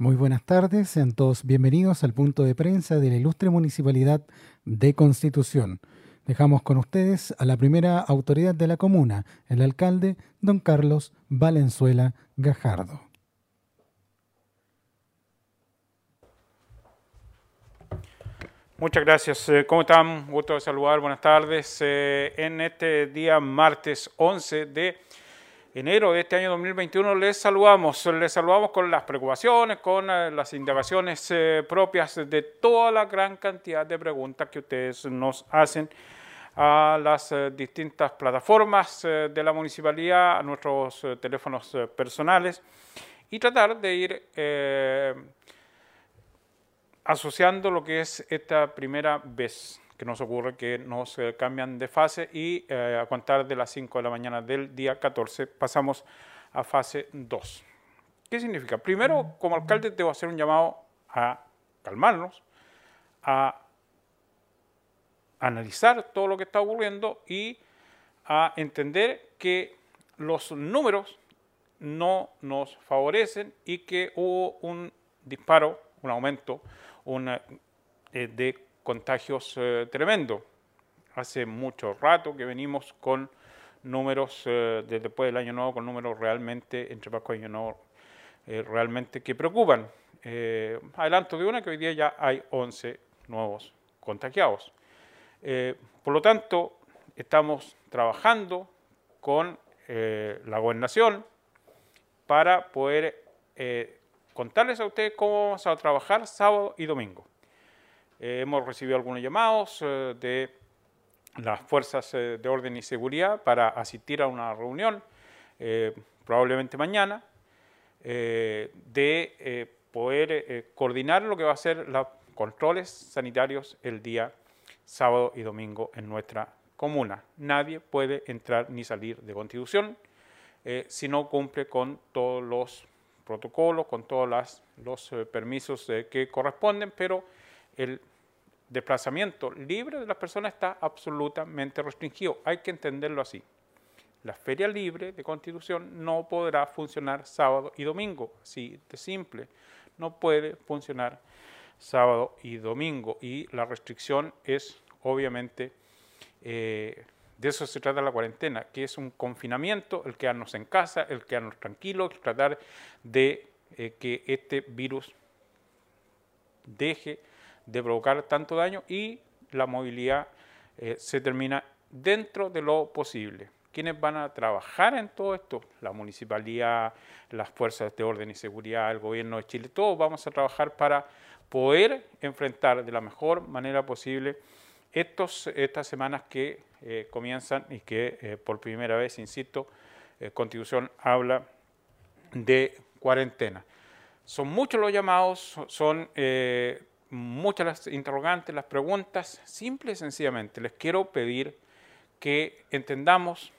Muy buenas tardes, sean todos bienvenidos al punto de prensa de la ilustre Municipalidad de Constitución. Dejamos con ustedes a la primera autoridad de la comuna, el alcalde don Carlos Valenzuela Gajardo. Muchas gracias. Eh, ¿Cómo están? Gusto de saludar. Buenas tardes. Eh, en este día martes 11 de enero de este año 2021 les saludamos. Les saludamos con las preocupaciones, con eh, las indagaciones propias de toda la gran cantidad de preguntas que ustedes nos hacen a las distintas plataformas de la municipalidad, a nuestros teléfonos personales y tratar de ir asociando lo que es esta primera vez que nos ocurre que nos eh, cambian de fase y eh, a contar de las 5 de la mañana del día 14 pasamos a fase 2. ¿Qué significa? Primero, como alcalde, debo hacer un llamado a calmarnos, a analizar todo lo que está ocurriendo y a entender que los números no nos favorecen y que hubo un disparo, un aumento una, eh, de contagios eh, tremendo. Hace mucho rato que venimos con números, eh, desde después del año nuevo, con números realmente, entre Pascua y Año Nuevo, realmente que preocupan. adelanto de una que hoy día ya hay 11 nuevos contagiados. por lo tanto, estamos trabajando con la gobernación para poder contarles a ustedes cómo vamos a trabajar sábado y domingo. Eh, hemos recibido algunos llamados eh, de las fuerzas eh, de orden y seguridad para asistir a una reunión, probablemente mañana, de poder coordinar lo que va a ser los controles sanitarios el día sábado y domingo en nuestra comuna. Nadie puede entrar ni salir de Constitución si no cumple con todos los protocolo, con todos los permisos que corresponden, pero el desplazamiento libre de las personas está absolutamente restringido. Hay que entenderlo así. La feria libre de constitución no podrá funcionar sábado y domingo, así de simple. No puede funcionar sábado y domingo y la restricción es obviamente eh, de eso se trata la cuarentena, que es un confinamiento, el quedarnos en casa, el quedarnos tranquilos, tratar de eh, que este virus deje de provocar tanto daño y la movilidad eh, se termina dentro de lo posible. ¿Quiénes van a trabajar en todo esto? La municipalidad, las fuerzas de orden y seguridad, el gobierno de Chile, todos vamos a trabajar para poder enfrentar de la mejor manera posible estos, estas semanas que eh, comienzan y que eh, por primera vez, insisto, eh, Constitución habla de cuarentena. Son muchos los llamados, son muchas las interrogantes, las preguntas. Simple y sencillamente les quiero pedir que entendamos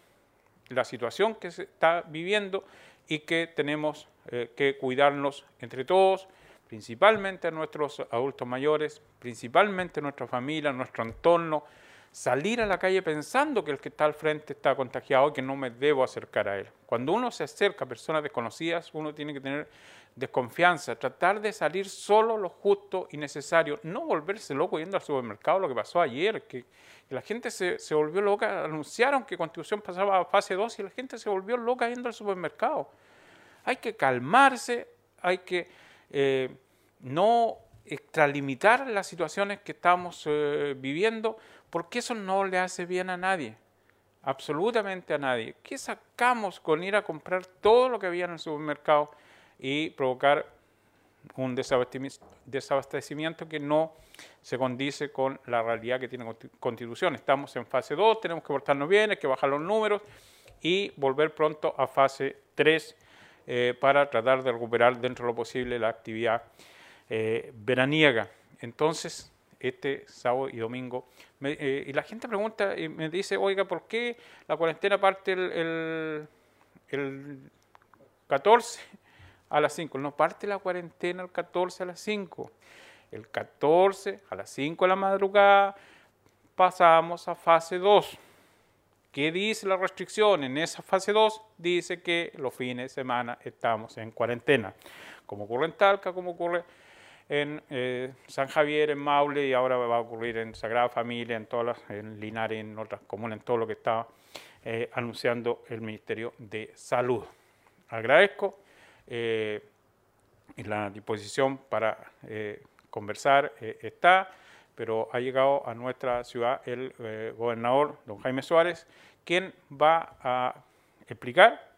la situación que se está viviendo y que tenemos que cuidarnos entre todos, principalmente a nuestros adultos mayores, principalmente a nuestra familia, nuestro entorno, salir a la calle pensando que el que está al frente está contagiado y que no me debo acercar a él. Cuando uno se acerca a personas desconocidas, uno tiene que tener desconfianza, tratar de salir solo lo justo y necesario, no volverse loco yendo al supermercado, lo que pasó ayer, que, la gente se, volvió loca, anunciaron que Constitución pasaba a fase 2 y la gente se volvió loca yendo al supermercado. Hay que calmarse, hay que eh, no extralimitar las situaciones que estamos eh, viviendo, porque eso no le hace bien a nadie, absolutamente a nadie. ¿Qué sacamos con ir a comprar todo lo que había en el supermercado y provocar un desabastecimiento que no se condice con la realidad que tiene Constitución? Estamos en fase 2, tenemos que portarnos bien, hay que bajar los números y volver pronto a fase 3 eh, para tratar de recuperar dentro de lo posible la actividad eh, veraniega. Entonces, este sábado y domingo. Eh, y la gente pregunta y me dice, oiga, ¿por qué la cuarentena parte el, el, 14 a las 5? No parte la cuarentena el 14 a las 5. El 14 a las 5 de la madrugada pasamos a fase 2. ¿Qué dice la restricción? En esa fase 2 dice que los fines de semana estamos en cuarentena. como ocurre en Talca, como ocurre en eh, San Javier, en Maule, y ahora va a ocurrir en Sagrada Familia, en todas las, en Linares, en otras comunas, en todo lo que está eh, anunciando el Ministerio de Salud. Agradezco eh, la disposición para eh, conversar está, pero ha llegado a nuestra ciudad el gobernador, don Jaime Suárez, quien va a explicar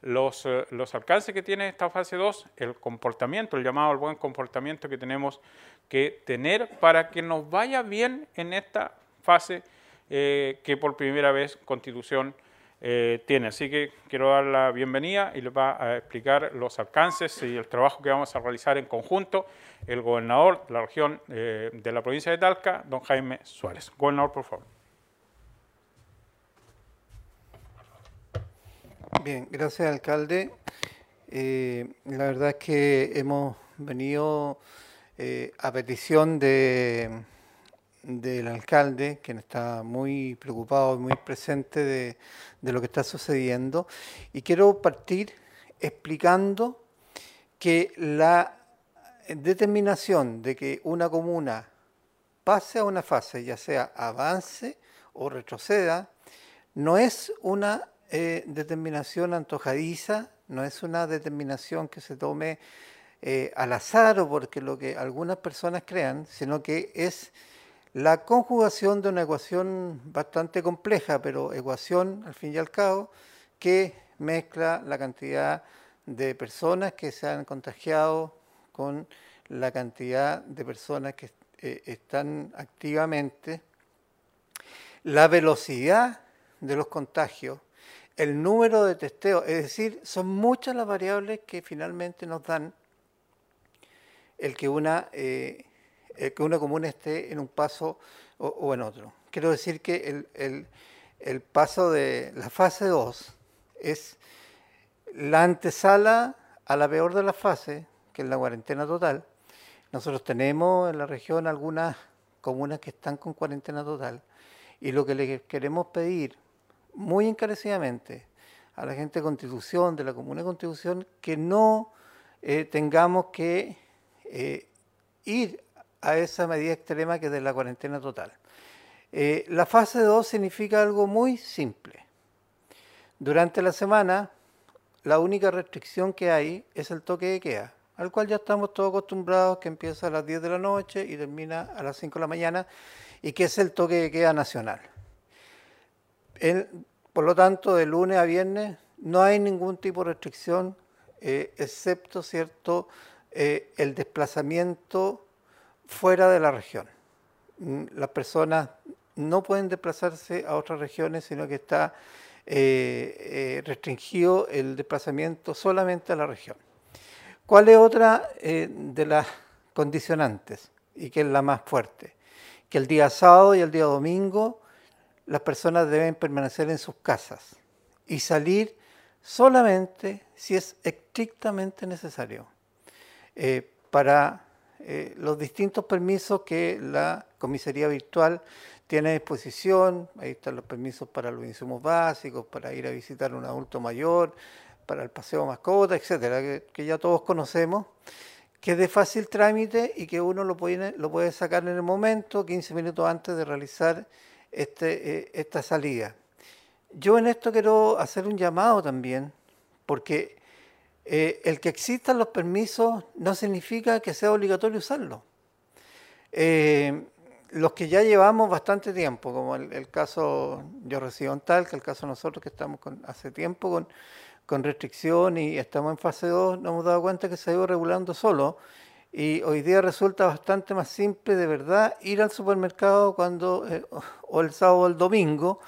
los, los, alcances que tiene esta fase 2, el comportamiento, el llamado al buen comportamiento que tenemos que tener para que nos vaya bien en esta fase eh, que por primera vez Constitución eh, tiene. Así que quiero dar la bienvenida y les va a explicar los alcances y el trabajo que vamos a realizar en conjunto el gobernador de la región eh, de la provincia de Talca, don Jaime Suárez. Gobernador, por favor. Bien, gracias alcalde. la verdad es que hemos venido a petición de del alcalde, quien está muy preocupado y muy presente de, lo que está sucediendo. Y quiero partir explicando que la determinación de que una comuna pase a una fase, ya sea avance o retroceda, no es una eh, determinación antojadiza, no es una determinación que se tome eh, al azar o porque lo que algunas personas crean, sino que es la conjugación de una ecuación bastante compleja, pero ecuación al fin y al cabo, que mezcla la cantidad de personas que se han contagiado con la cantidad de personas que eh, están activamente, la velocidad de los contagios, el número de testeos, es decir, son muchas las variables que finalmente nos dan el que una eh, eh, que una comuna esté en un paso o, en otro. Quiero decir que el, paso de la fase 2 es la antesala a la peor de las fases, que es la cuarentena total. Nosotros tenemos en la región algunas comunas que están con cuarentena total y lo que le queremos pedir muy encarecidamente a la gente de Constitución, de la Comuna de Constitución, que no eh, tengamos que eh, ir a esa medida extrema que es de la cuarentena total. Eh, la fase 2 significa algo muy simple. Durante la semana, la única restricción que hay es el toque de queda, al cual ya estamos todos acostumbrados, que empieza a las 10 de la noche y termina a las 5 de la mañana, y que es el toque de queda nacional. por lo tanto, de lunes a viernes no hay ningún tipo de restricción, eh, excepto cierto eh, el desplazamiento fuera de la región. Mm, las personas no pueden desplazarse a otras regiones, sino que está eh, eh, restringido el desplazamiento solamente a la región. ¿Cuál es otra eh, de las condicionantes y que es la más fuerte? Que el día sábado y el día domingo las personas deben permanecer en sus casas y salir solamente si es estrictamente necesario para eh, los distintos permisos que la comisaría virtual tiene a disposición. Ahí están los permisos para los insumos básicos, para ir a visitar a un adulto mayor, para el paseo mascota, etcétera, que, ya todos conocemos, que es de fácil trámite y que uno lo puede, lo puede sacar en el momento, 15 minutos antes de realizar este, eh, esta salida. Yo en esto quiero hacer un llamado también, porque eh, el que existan los permisos no significa que sea obligatorio usarlo. Eh, los que ya llevamos bastante tiempo, como el, caso yo recibo en tal, que el caso nosotros que estamos con, hace tiempo con, con restricción y estamos en fase 2, nos hemos dado cuenta que se ha ido regulando solo y hoy día resulta bastante más simple de verdad ir al supermercado cuando eh, o el sábado o el domingo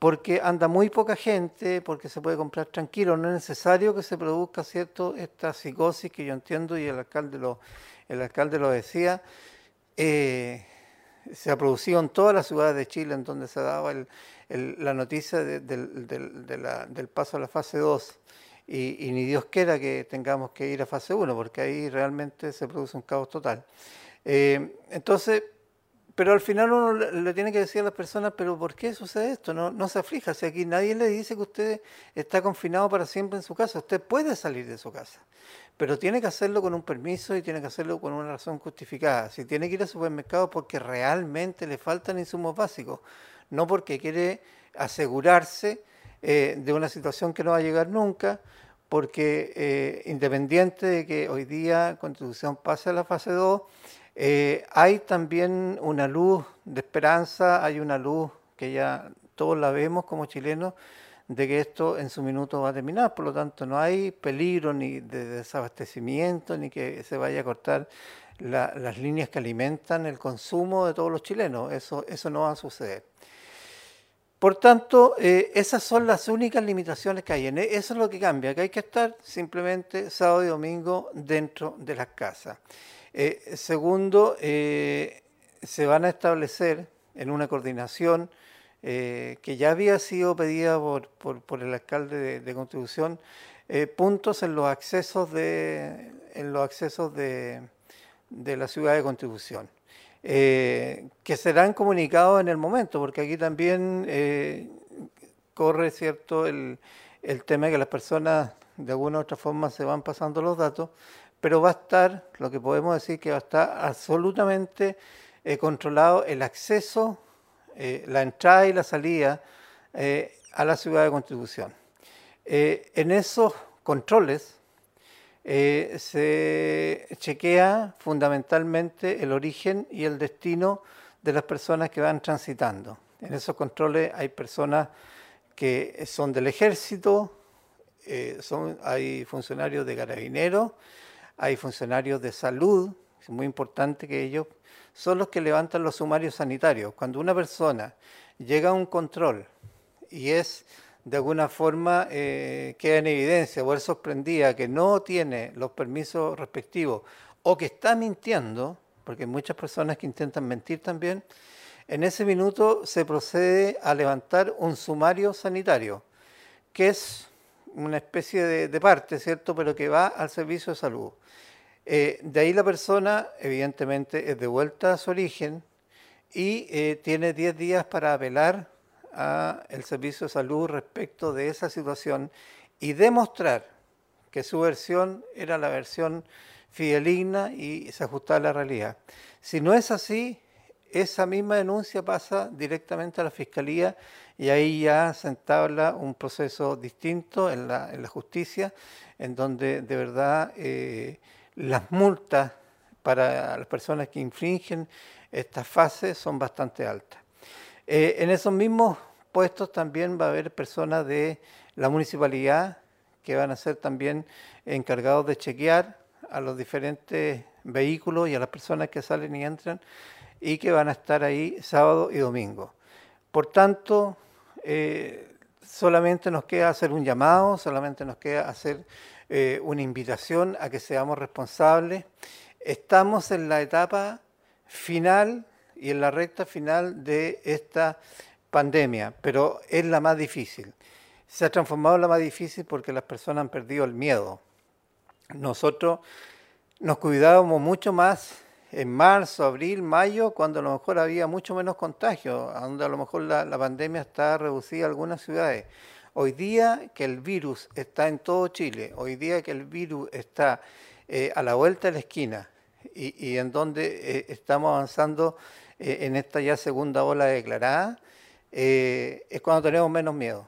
porque anda muy poca gente, porque se puede comprar tranquilo, no es necesario que se produzca cierto esta psicosis que yo entiendo y el alcalde lo, el alcalde lo decía, eh, se ha producido en todas las ciudades de Chile en donde se daba la noticia del paso a la fase 2 y, ni Dios quiera que tengamos que ir a fase 1 porque ahí realmente se produce un caos total. Eh, entonces, pero al final uno le, tiene que decir a las personas, pero ¿por qué sucede esto? No, no se aflija, si aquí nadie le dice que usted está confinado para siempre en su casa, usted puede salir de su casa, pero tiene que hacerlo con un permiso y tiene que hacerlo con una razón justificada. Si tiene que ir al supermercado porque realmente le faltan insumos básicos, no porque quiere asegurarse eh, de una situación que no va a llegar nunca, porque eh, independiente de que hoy día Constitución pase a la fase 2, eh, hay también una luz de esperanza, hay una luz que ya todos la vemos como chilenos, de que esto en su minuto va a terminar. Por lo tanto, no hay peligro ni de desabastecimiento, ni que se vaya a cortar las líneas que alimentan el consumo de todos los chilenos. Eso, eso no va a suceder. Por tanto, eh, esas son las únicas limitaciones que hay. Eso es lo que cambia, que hay que estar simplemente sábado y domingo dentro de las casas. Eh, segundo, eh, se van a establecer en una coordinación que ya había sido pedida por, el alcalde de, Constitución, puntos en los accesos de, en los accesos de, de la ciudad de Constitución. Eh, que serán comunicados en el momento, porque aquí también eh, corre cierto el, tema de que las personas de alguna u otra forma se van pasando los datos, pero va a estar, lo que podemos decir que va a estar absolutamente eh, controlado el acceso, la entrada y la salida a la ciudad de Constitución. en esos controles, eh, se chequea fundamentalmente el origen y el destino de las personas que van transitando. En esos controles hay personas que son del ejército, eh, son, hay funcionarios de carabineros, hay funcionarios de salud, es muy importante que ellos son los que levantan los sumarios sanitarios. Cuando una persona llega a un control y es de alguna forma eh, queda en evidencia o él sorprendía que no tiene los permisos respectivos o que está mintiendo, porque hay muchas personas que intentan mentir también, en ese minuto se procede a levantar un sumario sanitario, que es una especie de, parte, ¿cierto?, pero que va al servicio de salud. Eh, de ahí la persona, evidentemente, es devuelta a su origen y eh, tiene 10 días para apelar a el servicio de salud respecto de esa situación y demostrar que su versión era la versión fideligna y se ajustaba a la realidad. Si no es así, esa misma denuncia pasa directamente a la Fiscalía y ahí ya se entabla un proceso distinto en la, justicia, en donde de verdad eh, las multas para las personas que infringen estas fases son bastante altas. Eh, en esos mismos puestos también va a haber personas de la municipalidad que van a ser también encargados de chequear a los diferentes vehículos y a las personas que salen y entran y que van a estar ahí sábado y domingo. Por tanto, eh, solamente nos queda hacer un llamado, solamente nos queda hacer eh, una invitación a que seamos responsables. Estamos en la etapa final y en la recta final de esta pandemia, pero es la más difícil. Se ha transformado en la más difícil porque las personas han perdido el miedo. Nosotros nos cuidábamos mucho más en marzo, abril, mayo, cuando a lo mejor había mucho menos contagio, donde a lo mejor la, pandemia está reducida en algunas ciudades. Hoy día que el virus está en todo Chile, hoy día que el virus está eh, a la vuelta de la esquina y, en donde eh, estamos avanzando eh, en esta ya segunda ola declarada, es cuando tenemos menos miedo,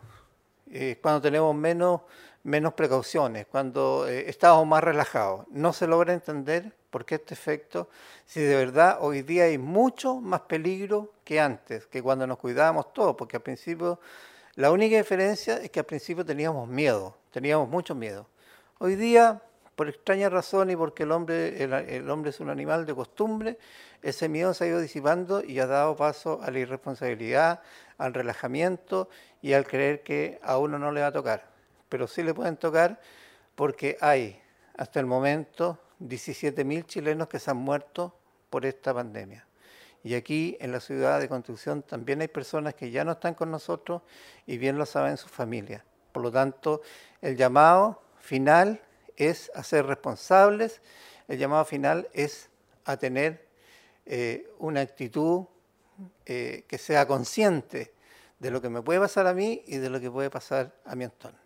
es cuando tenemos menos, menos precauciones, cuando estamos más relajados. No se logra entender por qué este efecto, si de verdad hoy día hay mucho más peligro que antes, que cuando nos cuidábamos todos, porque al principio la única diferencia es que al principio teníamos miedo, teníamos mucho miedo. Hoy día por extraña razón y porque el hombre, el, hombre es un animal de costumbre, ese miedo se ha ido disipando y ha dado paso a la irresponsabilidad, al relajamiento y al creer que a uno no le va a tocar. Pero sí le pueden tocar porque hay hasta el momento 17.000 chilenos que se han muerto por esta pandemia. Y aquí en la ciudad de Constitución también hay personas que ya no están con nosotros y bien lo saben sus familias. Por lo tanto, el llamado final es a ser responsables, el llamado final es a tener eh, una actitud eh, que sea consciente de lo que me puede pasar a mí y de lo que puede pasar a mi entorno.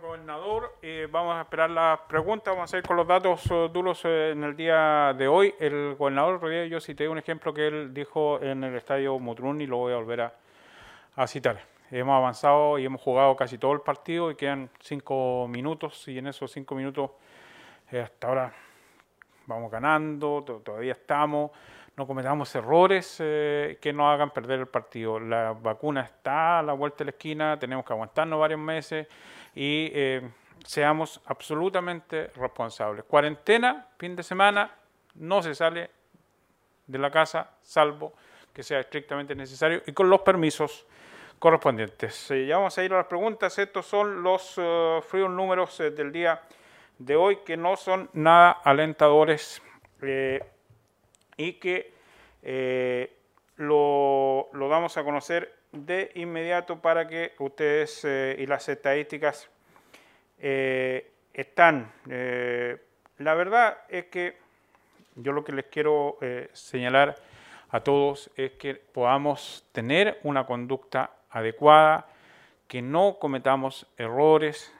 Gobernador. Eh, vamos a esperar las preguntas. Vamos a ir con los datos eh, duros eh, en el día de hoy. El gobernador Rodríguez, yo cité un ejemplo que él dijo en el estadio Mutrún y lo voy a volver a, a, citar. Hemos avanzado y hemos jugado casi todo el partido y quedan cinco minutos y en esos cinco minutos hasta ahora vamos ganando, todavía estamos no cometamos errores eh, que nos hagan perder el partido. La vacuna está a la vuelta de la esquina, tenemos que aguantarnos varios meses y eh, seamos absolutamente responsables. Cuarentena, fin de semana, no se sale de la casa, salvo que sea estrictamente necesario y con los permisos correspondientes. Eh, ya vamos a ir a las preguntas. Estos son los fríos números del día de hoy que no son nada alentadores y que eh, lo, lo, damos a conocer de inmediato para que ustedes eh, y las estadísticas eh, están. la verdad es que yo lo que les quiero señalar a todos es que podamos tener una conducta adecuada, que no cometamos errores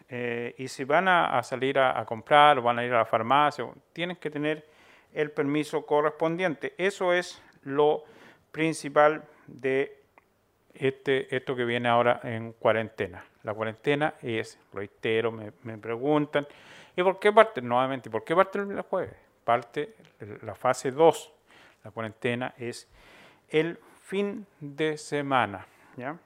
y si van a, salir a, a, comprar o van a ir a la farmacia, tienen que tener el permiso correspondiente. Eso es lo principal de este, esto que viene ahora en cuarentena. La cuarentena es, reitero, me, me preguntan, ¿y por qué parte? Nuevamente, ¿por qué parte el jueves? Parte la fase 2. La cuarentena es el fin de semana. ¿ya?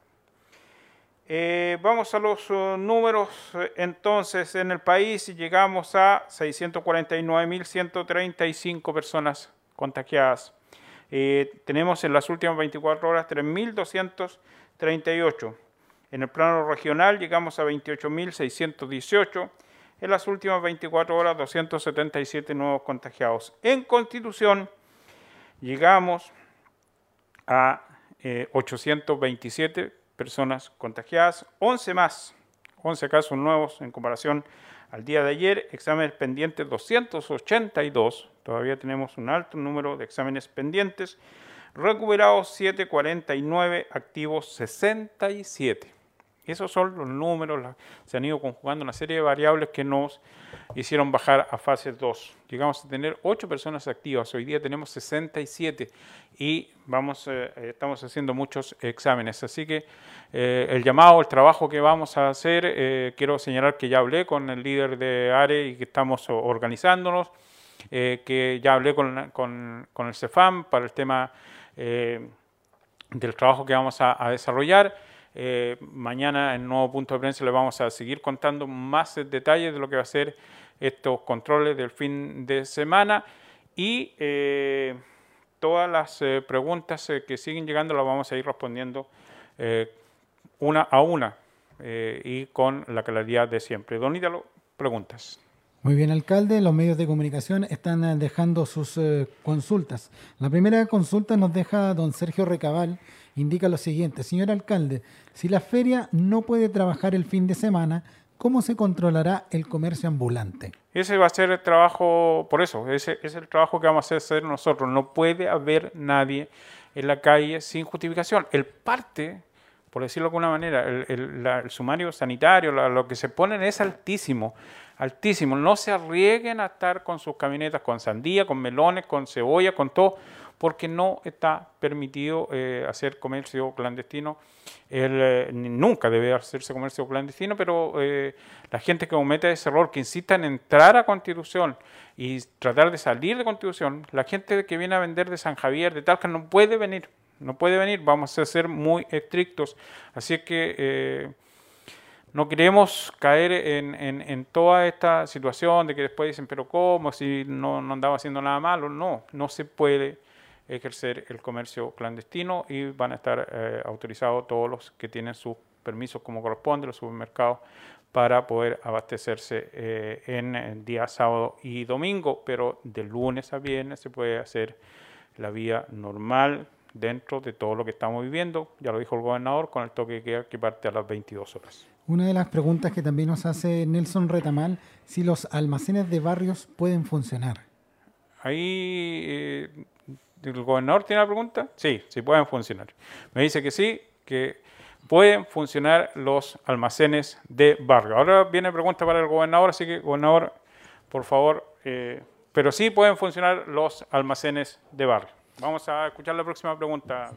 Eh, vamos a los uh, números. Entonces, en el país llegamos a 649.135 personas contagiadas. Eh, tenemos en las últimas 24 horas 3.238. En el plano regional llegamos a 28.618. En las últimas 24 horas 277 nuevos contagiados. En Constitución llegamos a 827 eh, personas contagiadas, 11 más, 11 casos nuevos en comparación al día de ayer, exámenes pendientes 282, todavía tenemos un alto número de exámenes pendientes, recuperados 749, activos 67. Esos son los números, se han ido conjugando una serie de variables que nos hicieron bajar a fase 2. Llegamos a tener 8 personas activas, hoy día tenemos 67 y vamos, eh, estamos haciendo muchos exámenes. Así que eh, el llamado, el trabajo que vamos a hacer, eh, quiero señalar que ya hablé con el líder de ARE y que estamos organizándonos, que ya hablé con, con, con, el CEFAM para el tema del trabajo que vamos a desarrollar. Eh, mañana en nuevo punto de prensa le vamos a seguir contando más detalles de lo que va a ser estos controles del fin de semana y eh, todas las eh, preguntas que siguen llegando las vamos a ir respondiendo una a una y con la claridad de siempre. Don Ítalo, preguntas. Muy bien, alcalde. Los medios de comunicación están dejando sus consultas. La primera consulta nos deja don Sergio Recabal indica lo siguiente, señor alcalde, si la feria no puede trabajar el fin de semana, ¿cómo se controlará el comercio ambulante? Ese va a ser el trabajo, por eso, ese es el trabajo que vamos a hacer nosotros. No puede haber nadie en la calle sin justificación. El parte, por decirlo de alguna manera, el, sumario sanitario, lo que se ponen es altísimo, altísimo. No se arriesguen a estar con sus camionetas con sandía, con melones, con cebolla, con todo porque no está permitido eh, hacer comercio clandestino. Eh, nunca debe hacerse comercio clandestino, pero eh, la gente que comete ese error, que insista en entrar a Constitución y tratar de salir de Constitución, la gente que viene a vender de San Javier, de Talca, no puede venir, no puede venir, vamos a ser muy estrictos. Así que no queremos caer en, toda esta situación de que después dicen, pero ¿cómo? Si no, no andaba haciendo nada malo. No, no se puede ejercer el comercio clandestino y van a estar eh, autorizados todos los que tienen sus permisos como corresponde, los supermercados, para poder abastecerse eh, en el día sábado y domingo, pero de lunes a viernes se puede hacer la vía normal dentro de todo lo que estamos viviendo, ya lo dijo el gobernador, con el toque que, que parte a las 22 horas. Una de las preguntas que también nos hace Nelson Retamal, si los almacenes de barrios pueden funcionar. ahí eh, el gobernador tiene la pregunta. Sí, sí pueden funcionar. Me dice que sí, que pueden funcionar los almacenes de barrio. Ahora viene pregunta para el gobernador, así que gobernador, por favor, eh, pero sí pueden funcionar los almacenes de barrio. Vamos a escuchar la próxima pregunta.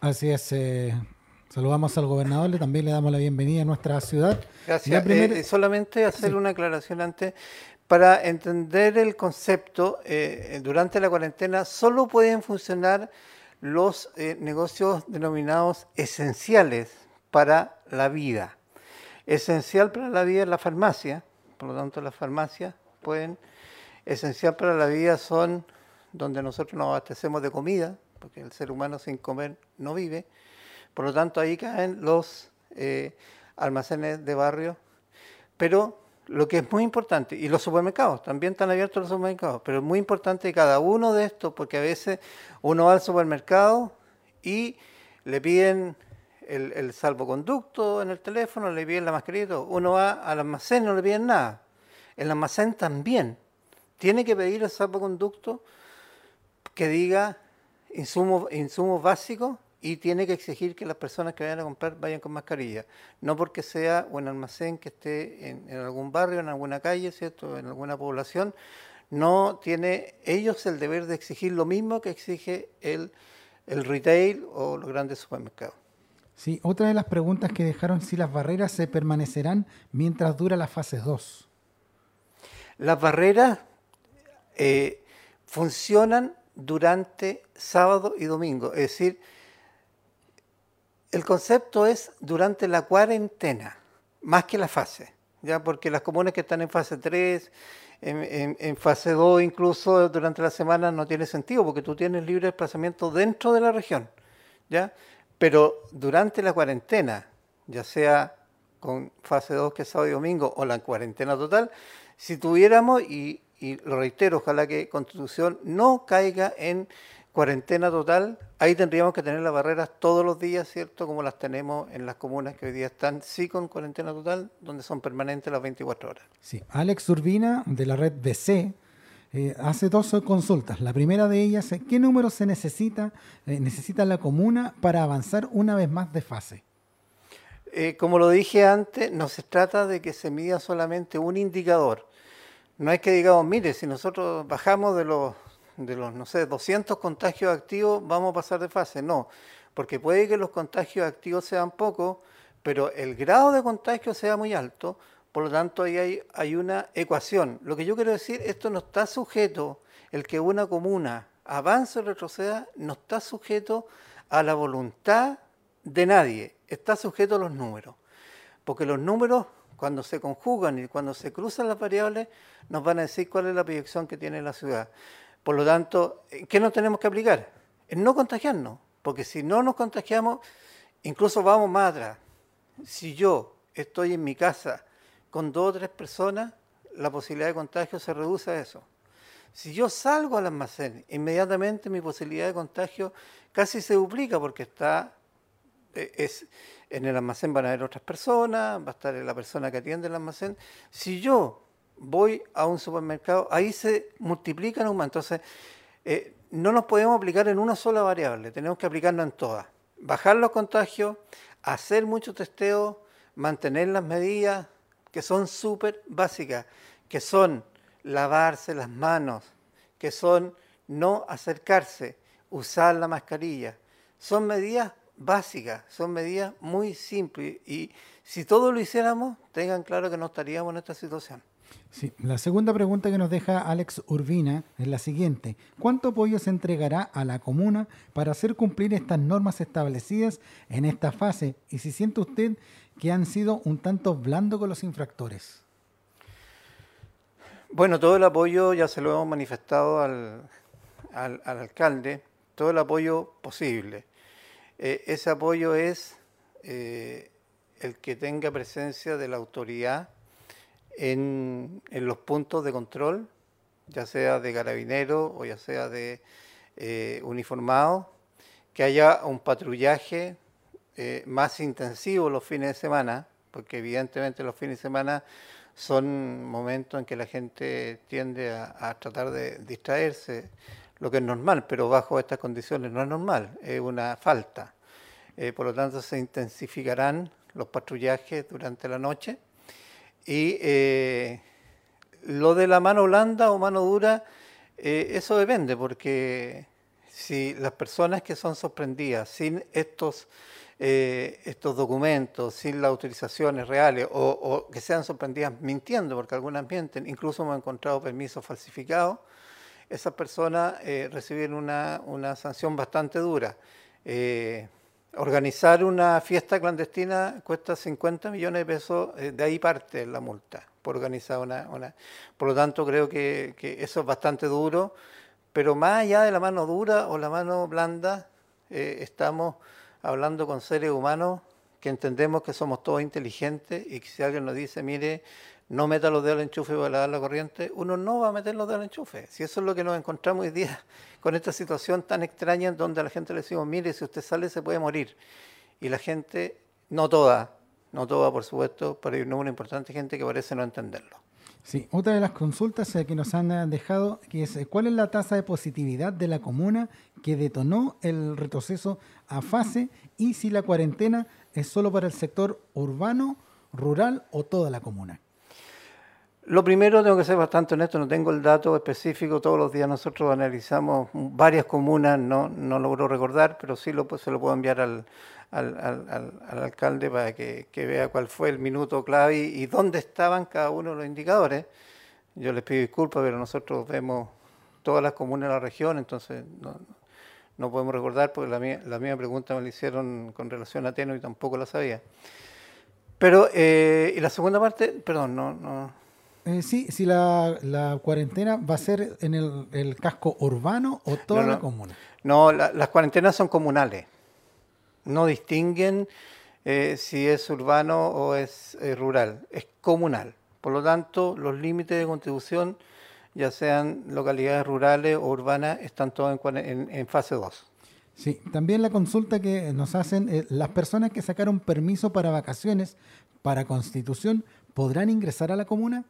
Así es. Eh, saludamos al gobernador, y también le damos la bienvenida a nuestra ciudad. Gracias. Eh, solamente hacer una aclaración antes. Para entender el concepto, durante la cuarentena solo pueden funcionar los negocios denominados esenciales para la vida. Esencial para la vida es la farmacia, por lo tanto las farmacias pueden esencial para la vida son donde nosotros nos abastecemos de comida, porque el ser humano sin comer no vive. Por lo tanto, ahí caen los eh, almacenes de barrio. Pero lo que es muy importante, y los supermercados, también están abiertos los supermercados, pero es muy importante cada uno de estos, porque a veces uno va al supermercado y le piden el, el salvoconducto en el teléfono, le piden la mascarilla, uno va al almacén y no le piden nada. El almacén también tiene que pedir el salvoconducto que diga insumos, insumos básicos y tiene que exigir que las personas que vayan a comprar vayan con mascarilla. No porque sea un almacén que esté en, algún barrio, en alguna calle, ¿cierto? en alguna población, no tiene ellos el deber de exigir lo mismo que exige el, el retail o los grandes supermercados. Sí, otra de las preguntas que dejaron si las barreras se permanecerán mientras dura la fase 2. Las barreras eh, funcionan durante sábado y domingo. Es decir, el concepto es durante la cuarentena, más que la fase, ¿ya? porque las comunas que están en fase 3, en, fase 2 incluso durante la semana no tiene sentido, porque tú tienes libre desplazamiento dentro de la región. ¿ya? Pero durante la cuarentena, ya sea con fase 2 que es sábado y domingo o la cuarentena total, si tuviéramos, y y lo reitero, ojalá que Constitución no caiga en cuarentena total, ahí tendríamos que tener las barreras todos los días, ¿cierto? Como las tenemos en las comunas que hoy día están sí con cuarentena total, donde son permanentes las 24 horas. Sí, Alex Urbina de la red DC eh, hace dos consultas. La primera de ellas es ¿qué número se necesita, eh, necesita la comuna para avanzar una vez más de fase? Eh, como lo dije antes, no se trata de que se mida solamente un indicador no es que digamos, mire, si nosotros bajamos de los, de los, no sé, 200 contagios activos, vamos a pasar de fase. No, porque puede que los contagios activos sean pocos, pero el grado de contagio sea muy alto, por lo tanto ahí hay, hay una ecuación. Lo que yo quiero decir, esto no está sujeto, el que una comuna avance o retroceda, no está sujeto a la voluntad de nadie, está sujeto a los números, porque los números cuando se conjugan y cuando se cruzan las variables, nos van a decir cuál es la proyección que tiene la ciudad. Por lo tanto, ¿qué nos tenemos que aplicar? En no contagiarnos, porque si no nos contagiamos, incluso vamos más atrás. Si yo estoy en mi casa con dos o tres personas, la posibilidad de contagio se reduce a eso. Si yo salgo al almacén, inmediatamente mi posibilidad de contagio casi se duplica porque está eh, es, en el almacén van a haber otras personas, va a estar la persona que atiende el almacén. Si yo voy a un supermercado, ahí se multiplican más. Entonces, eh, no nos podemos aplicar en una sola variable, tenemos que aplicarnos en todas. Bajar los contagios, hacer mucho testeo, mantener las medidas que son súper básicas, que son lavarse las manos, que son no acercarse, usar la mascarilla. Son medidas básicas, son medidas muy simples y si todos lo hiciéramos, tengan claro que no estaríamos en esta situación. La segunda pregunta que nos deja Alex Urbina es la siguiente. ¿Cuánto apoyo se entregará a la comuna para hacer cumplir estas normas establecidas en esta fase? Y si siente usted que han sido un tanto blando con los infractores. Bueno, todo el apoyo ya se lo hemos manifestado al, al alcalde, todo el apoyo posible. Eh, ese apoyo es eh, el que tenga presencia de la autoridad en, los puntos de control, ya sea de carabinero o ya sea de eh, uniformado, que haya un patrullaje más intensivo los fines de semana, porque evidentemente los fines de semana son momentos en que la gente tiende a, tratar de distraerse, lo que es normal, pero bajo estas condiciones no es normal, es una falta. Eh, por lo tanto, se intensificarán los patrullajes durante la noche. Y eh, lo de la mano blanda o mano dura, eh, eso depende, porque si las personas que son sorprendidas sin estos eh, estos documentos sin las autorizaciones reales o, que sean sorprendidas mintiendo, porque algunas mienten, incluso hemos encontrado permisos falsificados, esas personas eh, reciben una, sanción bastante dura. Organizar una fiesta clandestina cuesta 50 millones de pesos, de ahí parte la multa por organizar una... por lo tanto, creo que, que, eso es bastante duro, pero más allá de la mano dura o la mano blanda, estamos hablando con seres humanos que entendemos que somos todos inteligentes y que si alguien nos dice, mire, no meta los dedos al enchufe para dar la corriente, uno no va a meter los dedos al enchufe. Si eso es lo que nos encontramos hoy día con esta situación tan extraña en donde a la gente le decimos, mire, si usted sale se puede morir. Y la gente, no toda, no toda por supuesto, pero hay una importante gente que parece no entenderlo. Sí, otra de las consultas que nos han dejado que es cuál es la tasa de positividad de la comuna que detonó el retroceso a fase y si la cuarentena es solo para el sector urbano, rural o toda la comuna. Lo primero, tengo que ser bastante honesto, no tengo el dato específico, todos los días nosotros analizamos varias comunas, no, no logro recordar, pero sí lo, se lo puedo enviar al, al, alcalde para que, vea cuál fue el minuto clave y, dónde estaban cada uno de los indicadores. Yo les pido disculpas, pero nosotros vemos todas las comunas de la región, entonces no, podemos recordar porque la, la misma pregunta me la hicieron con relación a Teno y tampoco la sabía. Pero, eh, y la segunda parte, perdón, no... no eh, sí, si la, cuarentena va a ser en el, casco urbano o toda la comuna. No, las cuarentenas son comunales no distinguen eh, si es urbano o es eh, rural, es comunal. Por lo tanto, los límites de contribución, ya sean localidades rurales o urbanas, están todos en, fase 2. Sí, también la consulta que nos hacen, eh, las personas que sacaron permiso para vacaciones para constitución, ¿podrán ingresar a la comuna?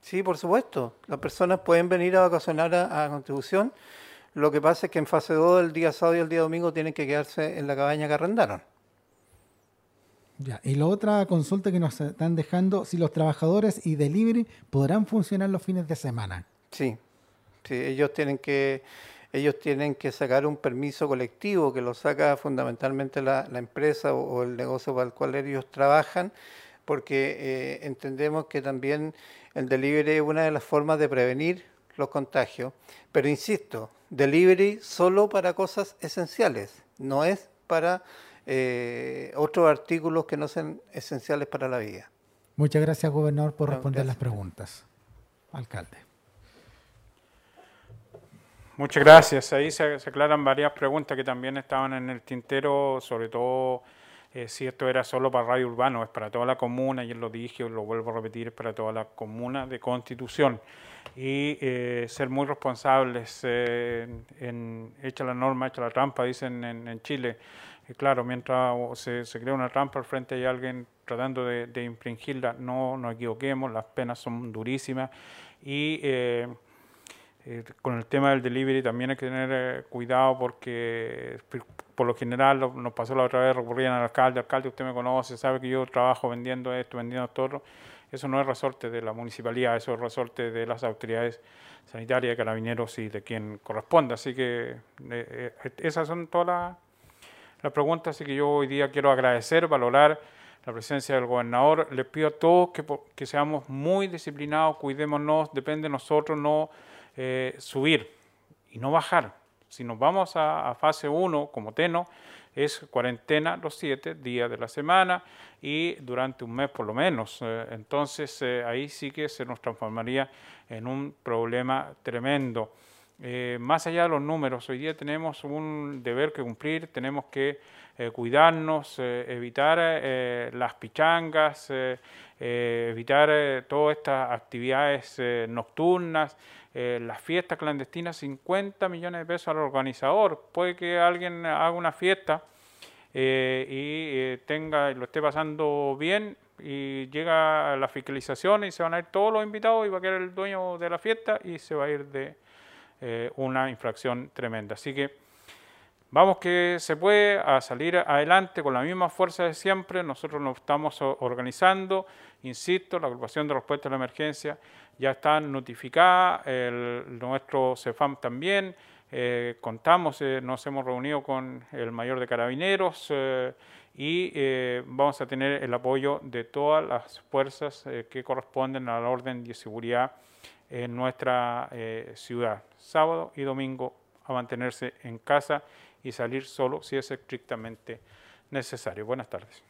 Sí, por supuesto. Las personas pueden venir a vacacionar a, a contribución lo que pasa es que en fase 2, el día sábado y el día domingo, tienen que quedarse en la cabaña que arrendaron. Ya, y la otra consulta que nos están dejando, si los trabajadores y delivery podrán funcionar los fines de semana. Sí, sí ellos tienen que ellos tienen que sacar un permiso colectivo que lo saca fundamentalmente la, empresa o, el negocio para el cual ellos trabajan, porque eh, entendemos que también el delivery es una de las formas de prevenir los contagios. Pero insisto, delivery solo para cosas esenciales, no es para eh, otros artículos que no sean esenciales para la vida. Muchas gracias, gobernador, por responder las preguntas. Alcalde. Muchas gracias. Ahí se, aclaran varias preguntas que también estaban en el tintero, sobre todo eh, si esto era solo para Radio Urbano, es para toda la comuna, él lo dije, lo vuelvo a repetir, es para toda la comuna de Constitución y eh, ser muy responsables eh, en echa la norma, echa la trampa, dicen en, Chile. Y claro, mientras se, crea una trampa al frente hay alguien tratando de, de infringirla, no nos equivoquemos, las penas son durísimas y eh, con el tema del delivery también hay que tener cuidado porque por lo general nos pasó la otra vez, recurrían al alcalde, alcalde usted me conoce, sabe que yo trabajo vendiendo esto, vendiendo todo eso no es resorte de la municipalidad, eso es resorte de las autoridades sanitarias, carabineros y de quien corresponda. Así que eh, eh, esas son todas las, preguntas. Así que yo hoy día quiero agradecer, valorar la presencia del gobernador. Les pido a todos que, que seamos muy disciplinados, cuidémonos, depende de nosotros no eh, subir y no bajar. Si nos vamos a, a fase 1 como TENO, es cuarentena los siete días de la semana y durante un mes por lo menos. Eh, entonces eh, ahí sí que se nos transformaría en un problema tremendo. Eh, más allá de los números, hoy día tenemos un deber que cumplir, tenemos que cuidarnos, evitar las pichangas, evitar todas estas actividades nocturnas, las fiestas clandestinas, 50 millones de pesos al organizador. Puede que alguien haga una fiesta eh, y eh, tenga, lo esté pasando bien y llega la fiscalización y se van a ir todos los invitados y va a quedar el dueño de la fiesta y se va a ir de eh, una infracción tremenda. Así que vamos que se puede a salir adelante con la misma fuerza de siempre. Nosotros nos estamos organizando, insisto, la agrupación de respuesta a la emergencia ya está notificada, nuestro CEFAM también. Eh, contamos, eh, nos hemos reunido con el mayor de carabineros eh, y vamos a tener el apoyo de todas las fuerzas que corresponden a la orden de seguridad en nuestra ciudad. Sábado y domingo a mantenerse en casa y salir solo si es estrictamente necesario. Buenas tardes.